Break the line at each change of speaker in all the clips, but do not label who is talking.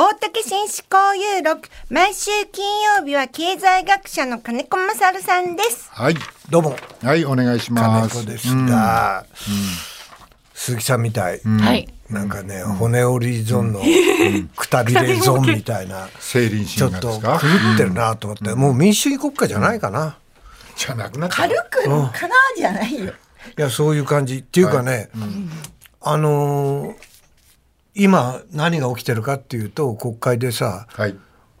大竹紳士交友録毎週金曜日は経済学者の金子勝さんです。
はい。
どうも。
はいお願いします。
金子ですが、鈴木さんみたい、
はい。
なんかね、骨折りゾーンのくたびれゾーンみたいな。ちょっと狂ってるなと思って、もう民主主義国家じゃないかな、
じゃなくなった。
軽くのかなじゃないよ。
いやそういう感じ。っていうかね、あのー今何が起きてるかっていうと国会でさ
はい。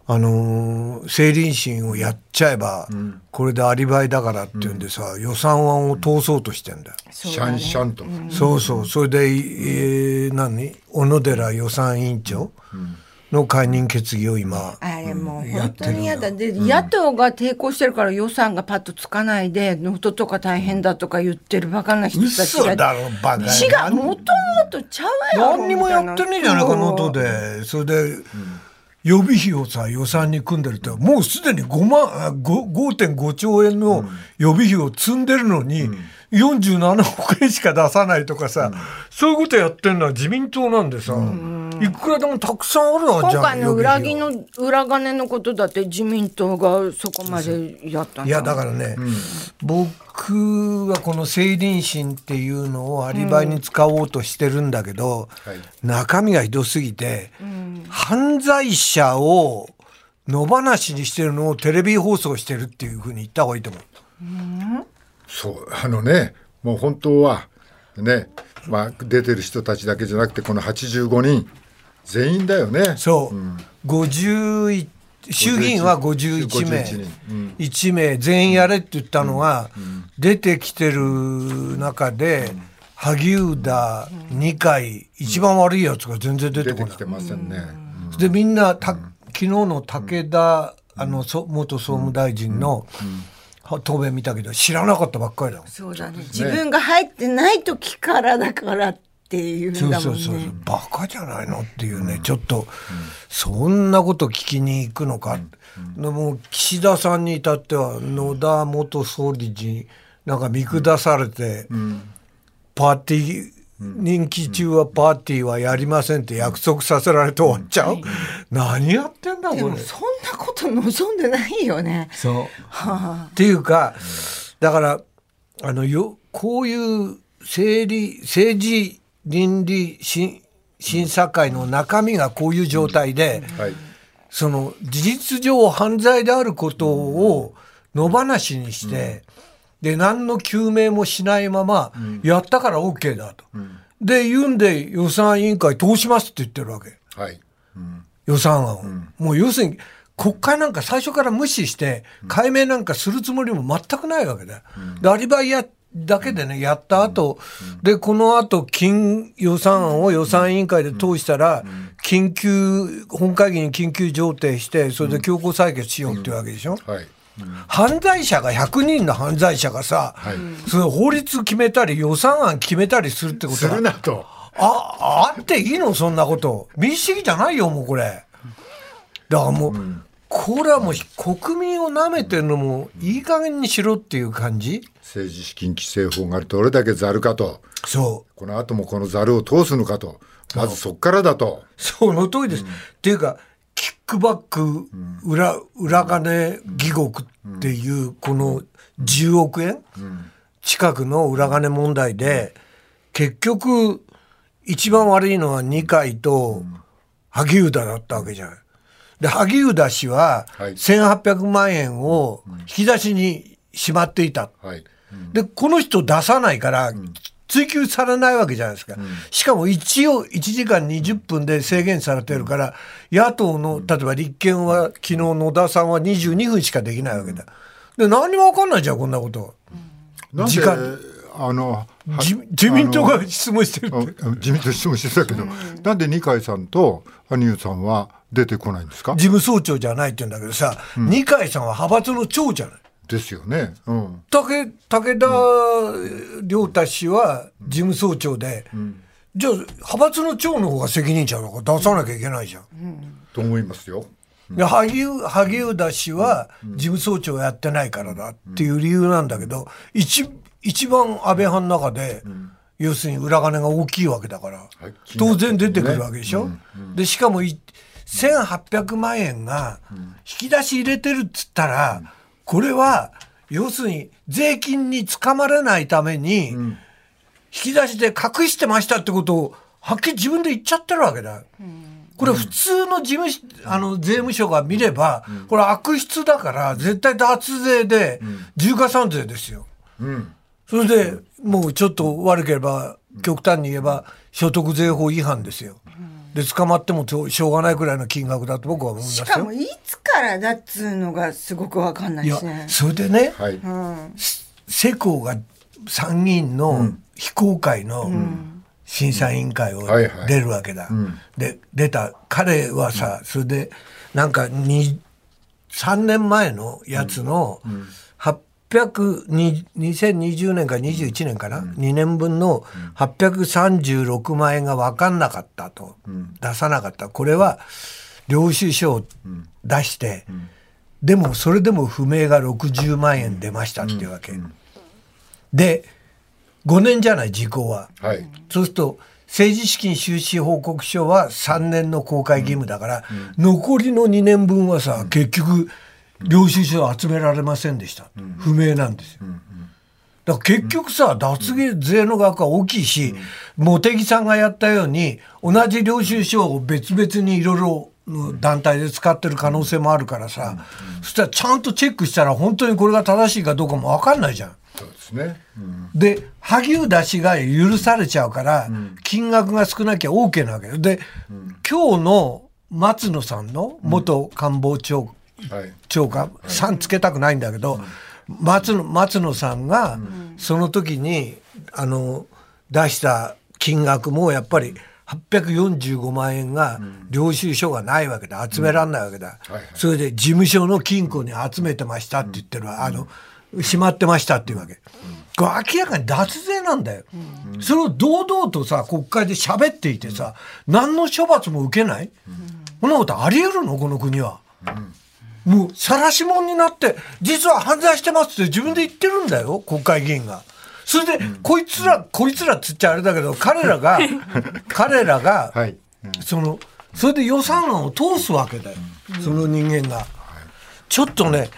あのー成林審をやっちゃえば、これでアリバイだからっていうんでさ、予算案を通そうとしてんだよ。
シャンシャンと。
そうそう、それで、えー何？小野寺予算委員長？の解任決議を今、
あれもう本当に嫌だ。で、野党が抵抗してるから予算がパッとつかないで能登とか大変だとか言ってるバカな人たちが
嘘だろ、バカ。
違うもともとちゃうやろ
何にもやってねえじゃないか、能登で。それで、予備費をさ、予算に組んでるって、もうすでに5万、あご5.5兆円の予備費を積んでるのに、47億円しか出さないとかさ、そういうことやってるのは自民党なんでさ、いくらでもたくさんあるわ、じゃあ。
今回の裏
予備費は。
切の裏金のことだって自民党がそこまでやったん
い？やだからね、僕はこの成林審っていうのをアリバイに使おうとしてるんだけど、
はい。
中身がひどすぎて、犯罪者を野放しにしてるのをテレビ放送してるっていうふうに言った方がいいと思う。
そうあのねもう本当はねまあ出てる人たちだけじゃなくてこの85人全員だよね。
そう、51衆議院は51名。
51人。うん。
1名。全員やれって言ったのが、出てきてる中で、萩生田二階一番悪いやつが全然出てこない。
出てきてませんね、
でみんなた昨日の武田、あのそ元総務大臣の、は答弁見たけど知らなかったばっかりだもん。
そうだね。自分が入ってない時からだからっていうん
そう
だも
そうんそう。
ね
バカじゃないのっていうね、ちょっと、そんなこと聞きに行くのか、でも岸田さんに至っては野田元総理になんか見下されて、パーティー任期中はパーティーはやりませんって約束させられて終わっちゃう、何やってんだこれ？
そんなこと望んでないよね。
そう。っていうか、だから、あの、よ、こういう政理、政治倫理審審査会の中身がこういう状態で、
はい。
その事実上犯罪であることを野放しにして、で何の究明もしないまま、やったから OK だと、で言うんで予算委員会通しますって言ってるわけ。
はい。
予算案を、もう要するに国会なんか最初から無視して解明なんかするつもりも全くないわけだよ。でアリバイやだけでねやった後、でこの後金予算案を予算委員会で通したら、緊急本会議に緊急上呈してそれで強行採決しようっていうわけでしょ。
はい
犯罪者が100人の犯罪者がさ、それ法律決めたり予算案決めたりするってこと
す
は
るなと。
あ、あっていいの？そんなこと。民主主義じゃないよ、もうこれ。だからもう、これはもう国民を舐めてるのもいい加減にしろっていう感じ？
政治資金規正法がどれだけざるかと。
そ
この後もこのざるを通すのかと。まずそこからだと。
う。その通りです。っていうか、キックバック裏、裏金疑獄っていうこの10億円近くの裏金問題で、結局、一番悪いのは二階と萩生田だったわけじゃない。で、萩生田氏は
はい。
1800万円を引き出しにしまっていた。
はい。
で、この人出さないから、追及されないわけじゃないですか。しかも一応1時間20分で制限されてるから、野党の、例えば立憲は昨日野田さんは22分しかできないわけだ。で、何にもわかんないじゃん、こんなこと。時間
あのは
自自民党が質問してるって。
あ自民党質問してたけど、なんで二階さんと羽生さんは出てこないんですか？
事務総長じゃないって言うんだけどさ、二階さんは派閥の長じゃない。
ですよね。うん。
武武田良太氏は事務総長で、じゃあ派閥の長の方が責任者だから出さなきゃいけないじゃん。
と思いますよ。
で萩生萩生田氏は事務総長やってないからだっていう理由なんだけど、一一番安倍派の中で、要するに裏金が大きいわけだから、
はい
当然出てくるわけでしょ？でしかもい1800万円が引き出し入れてるっつったら、これは要するに税金につかまれないために引き出しで隠してましたってことをはっきり自分で言っちゃってるわけだ。これ普通の事務しあの税務署が見れば、これ悪質だから絶対脱税で重加算税ですよ。
うん。
それでもうちょっと悪ければ極端に言えば所得税法違反ですよ。で捕まってもしょうがないくらいの金額だと僕は思いますよ。
しかも。いつからだっつうのがすごくわかんない
いや
しね。
それでね、
はい、
うん。
世耕が参議院の非公開の審査委員会を出るわけだ。で出た。彼はさ、それでなんかに3年前のやつの800に2020年か21年かな、2年分の836万円が分かんなかったと、出さなかった。これは領収書を出して、でもそれでも不明が60万円出ましたっていうわけ。で5年じゃない時効は。
はい、
そうすると政治資金収支報告書は3年の公開義務だから、残りの2年分はさ、結局領収書は集められませんでした、不明なんですよ。だから結局さ、脱税の額は大きいし、茂木さんがやったように、同じ領収書を別々にいろいろの団体で使ってる可能性もあるからさ、そしたらちゃんとチェックしたら、本当にこれが正しいかどうかも分かんないじゃん。
そうですね、うん。
で萩生田氏が許されちゃうから、金額が少なきゃ OK なわけよ。で、今日の松野さんの元官房長,、
はい
長官さんつけたくないんだけど、松野松野さんがその時にあの出した金額もやっぱり845万円が領収書がないわけだ。集められないわけだ、それで事務所の金庫に集めてましたって言ってるわ、あのしまってましたっていうわけ、これ明らかに脱税なんだよ、それを堂々とさ国会で喋っていてさ、何の処罰も受けない、こんなことあり得るの？この国は。もう晒し者になって実は犯罪してますって自分で言ってるんだよ国会議員が。それで、こいつらこいつらっつっちゃあれだけど彼らが彼らが、
はい。
そのそれで予算案を通すわけだよ、その人間が。ちょっとね、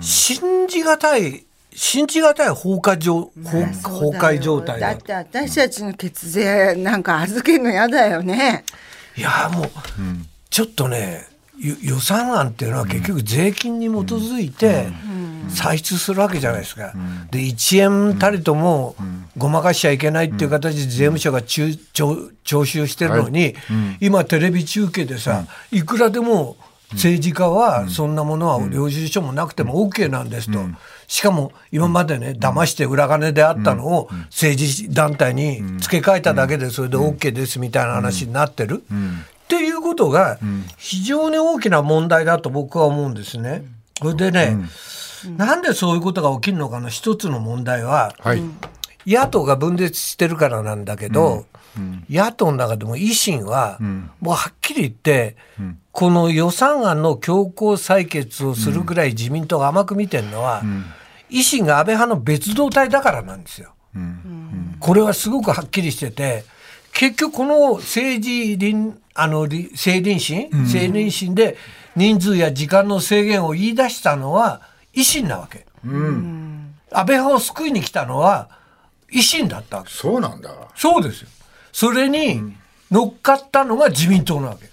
信じがたい信じがたい崩壊状崩崩壊状態だ
だって私たちの血税なんか預けるの嫌だよね。
いやもう、ちょっとねゆ予算案っていうのは結局税金に基づいて歳出するわけじゃないですか。で1円たりともごまかしちゃいけないっていう形で税務署が中徴徴収してるのに、今テレビ中継でさ、いくらでも政治家はそんなものは領収書もなくても OK なんですと。しかも今までね、騙して裏金であったのを政治団体に付け替えただけでそれで OK ですみたいな話になってる。っていうことが非常に大きな問題だと僕は思うんですね。それでね、なんでそういうことが起きるのかの一つの問題は、
はい、
野党が分裂してるからなんだけど、野党の中でも維新は、もうはっきり言って、この予算案の強行採決をするぐらい自民党が甘く見てるのは、維新が安倍派の別動隊だからなんですよ。これはすごくはっきりしてて、結局この政治倫あのり政倫審、政倫審で人数や時間の制限を言い出したのは維新なわけ。安倍派を救いに来たのは維新だったわけ。
そうなんだ
そうですよ。それに乗っかったのが自民党なわけ。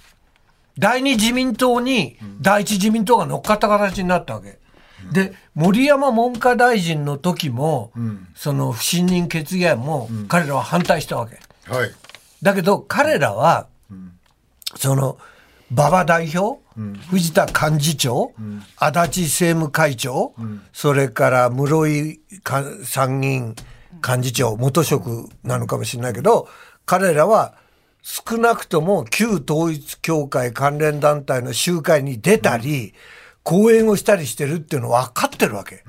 第二自民党に第一自民党が乗っかった形になったわけ。で、森山文科大臣の時も、その不信任決議案も彼らは反対したわけ。
はい
だけど彼らは、その馬場代表、藤田幹事長、足立政務会長、それから室井参議院幹事長、元職なのかもしれないけど、彼らは少なくとも旧統一教会関連団体の集会に出たり、講演をしたりしてるっていうのは分かってるわけ。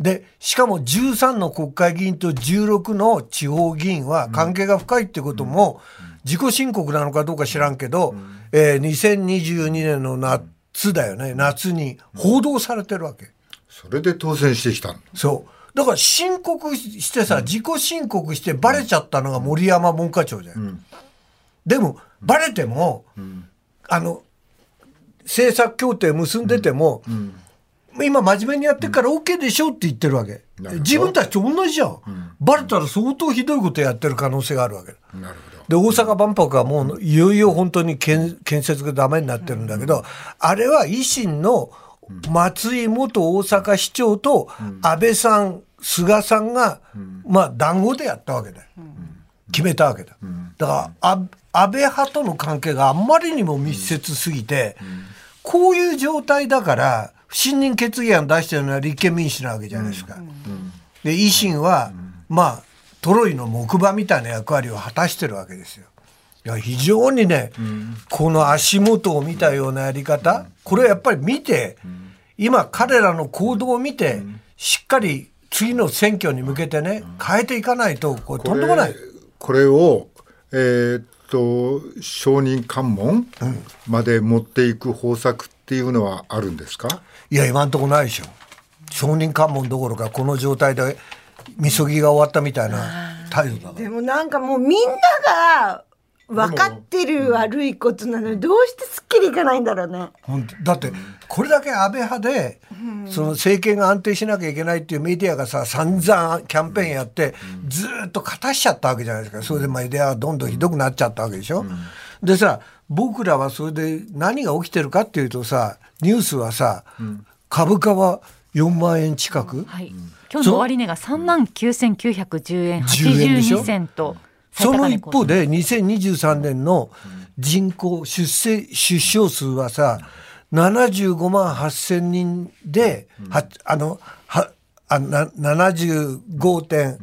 で、しかも13の国会議員と16の地方議員は関係が深いってことも、自己申告なのかどうか知らんけど、えー2022年の夏だよね、夏に報道されてるわけ。
それで当選してきたの。
そう。だから申告してさ、自己申告してバレちゃったのが森山文科長じゃん。でも、バレても、あの、政策協定結んでても、今真面目にやってるから OK でしょって言ってるわけ。自分たちと同じじゃん。バレたら相当ひどいことやってる可能性があるわけ。だ。
なるほど。
で、大阪万博はもういよいよ本当に建建設がダメになってるんだけど、あれは維新の松井元大阪市長と安倍さん、菅さんが、まあ談合でやったわけだよ。決めたわけだ。だから、あ安倍派との関係があんまりにも密接すぎて、こういう状態だから、不信任決議案出してるのは立憲民主なわけじゃないですか。で、維新は、まあ、トロイの木馬みたいな役割を果たしてるわけですよ。いや非常にね、この足元を見たようなやり方、これはやっぱり見て、今彼らの行動を見て、しっかり次の選挙に向けてね、変えていかないと、これとんでもない。
これをえーっと承認喚問まで持っていく方策っていうのはあるんですか、
いや、今んとこないでしょ。承認喚問どころか、この状態で、みそぎが終わったみたいな態度だから。
でもなんかもうみんなが分かってる悪いことなのにどうしてすっきりいかないんだろうね。
だってこれだけ安倍派で、その政権が安定しなきゃいけないっていうメディアがさ散々キャンペーンやって、ずーっと勝たしちゃったわけじゃないですか。それでメディアがどんどんひどくなっちゃったわけでしょ、でさ僕らはそれで何が起きてるかっていうとさニュースはさ、株価は4万円近く、
はい。今日の終値が3万9910円
10円でしょ
？82銭と
その一方で2023年の人口出生出生数はさ75万8,000人で、はあのはあな75点、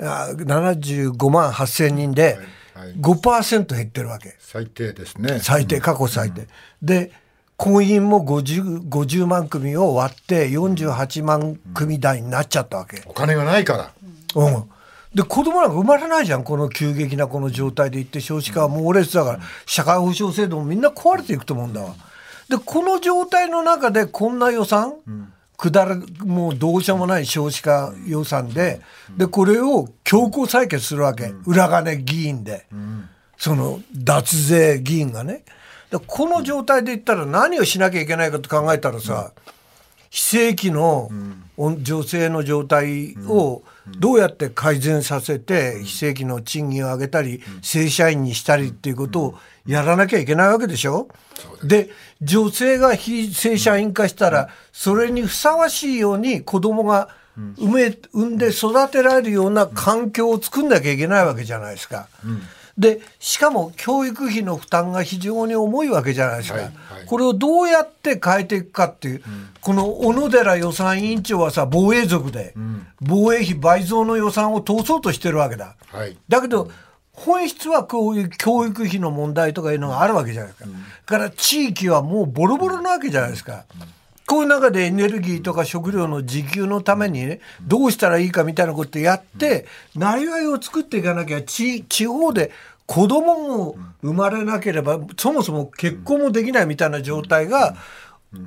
あ75万8,000人で
はいはい
5%減ってるわけ
最低ですね。
最低過去最低。で婚姻も 50, 50万組を割って48万組台になっちゃったわけ。
お金がないから。
うん。で、子供なんか生まれないじゃん、この急激なこの状態でいって、少子化は猛烈だから、社会保障制度もみんな壊れていくと思うんだわ。で、この状態の中でこんな予算、くだら、もうどうしようもない少子化予算で、で、これを強行採決するわけ。裏金議員で。その脱税議員がね。でこの状態で言ったら何をしなきゃいけないかと考えたらさ、非正規の女性の状態をどうやって改善させて非正規の賃金を上げたり正社員にしたりっていうことをやらなきゃいけないわけでしょ？で女性が非正社員化したらそれにふさわしいように子供が産め産んで育てられるような環境を作んなきゃいけないわけじゃないですか。でしかも教育費の負担が非常に重いわけじゃないですか、
はいはい。
これをどうやって変えていくかっていう、この小野寺予算委員長はさ防衛族で、防衛費倍増の予算を通そうとしてるわけだ、
はい。
だけど本質はこういう教育費の問題とかいうのがあるわけじゃないですか、だから地域はもうボロボロなわけじゃないですか、こういう中でエネルギーとか食料の自給のためにね、どうしたらいいかみたいなことやって、なりわいを作っていかなきゃ、地地方で子供も生まれなければ、そもそも結婚もできないみたいな状態が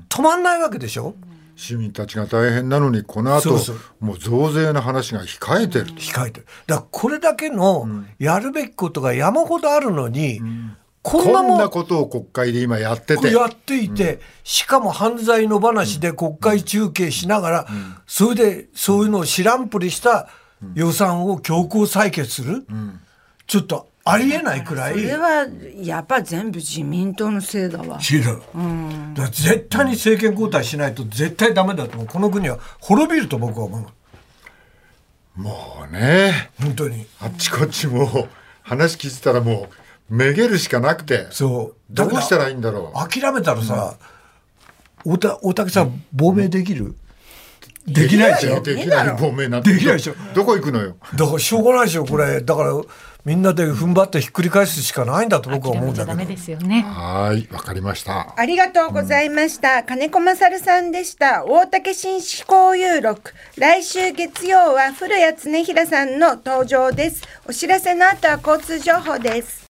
止まんないわけでしょ？
市民たちが大変なのにこの後
そ
もう増税の話が控えてる。
控えてる。だからこれだけのやるべきことが山ほどあるのに、こん。な
こん
もん
なことを国会で今やってて。
やっていて、しかも犯罪の話で国会中継しながら、それでそういうのを知らんぷりした予算を強行採決する、ちょっとありえないくらい。
それはやっぱ全部自民党のせいだわ。
知る、だ絶対に政権交代しないと絶対ダメだと思う。この国は滅びると僕は思う。
もうね、
本当に。
あっちこっちもう話聞いてたらもうめげるしかなくて。
そう
どうしたらいいんだろう。
諦めたらさ、おた大竹さん亡命できる、できないでしょ？
できない亡命なんて。
できないでしょ？
どこ行くのよ？
だからしょうがないでしょこれだからみんなで踏ん張ってひっくり返すしかないんだと僕は
諦
思うんだけど
ですよね。
はい、わかりました。
ありがとうございました。金子勝さんでした。大竹新思考有録。来週月曜は古谷恒平さんの登場です。お知らせの後は交通情報です。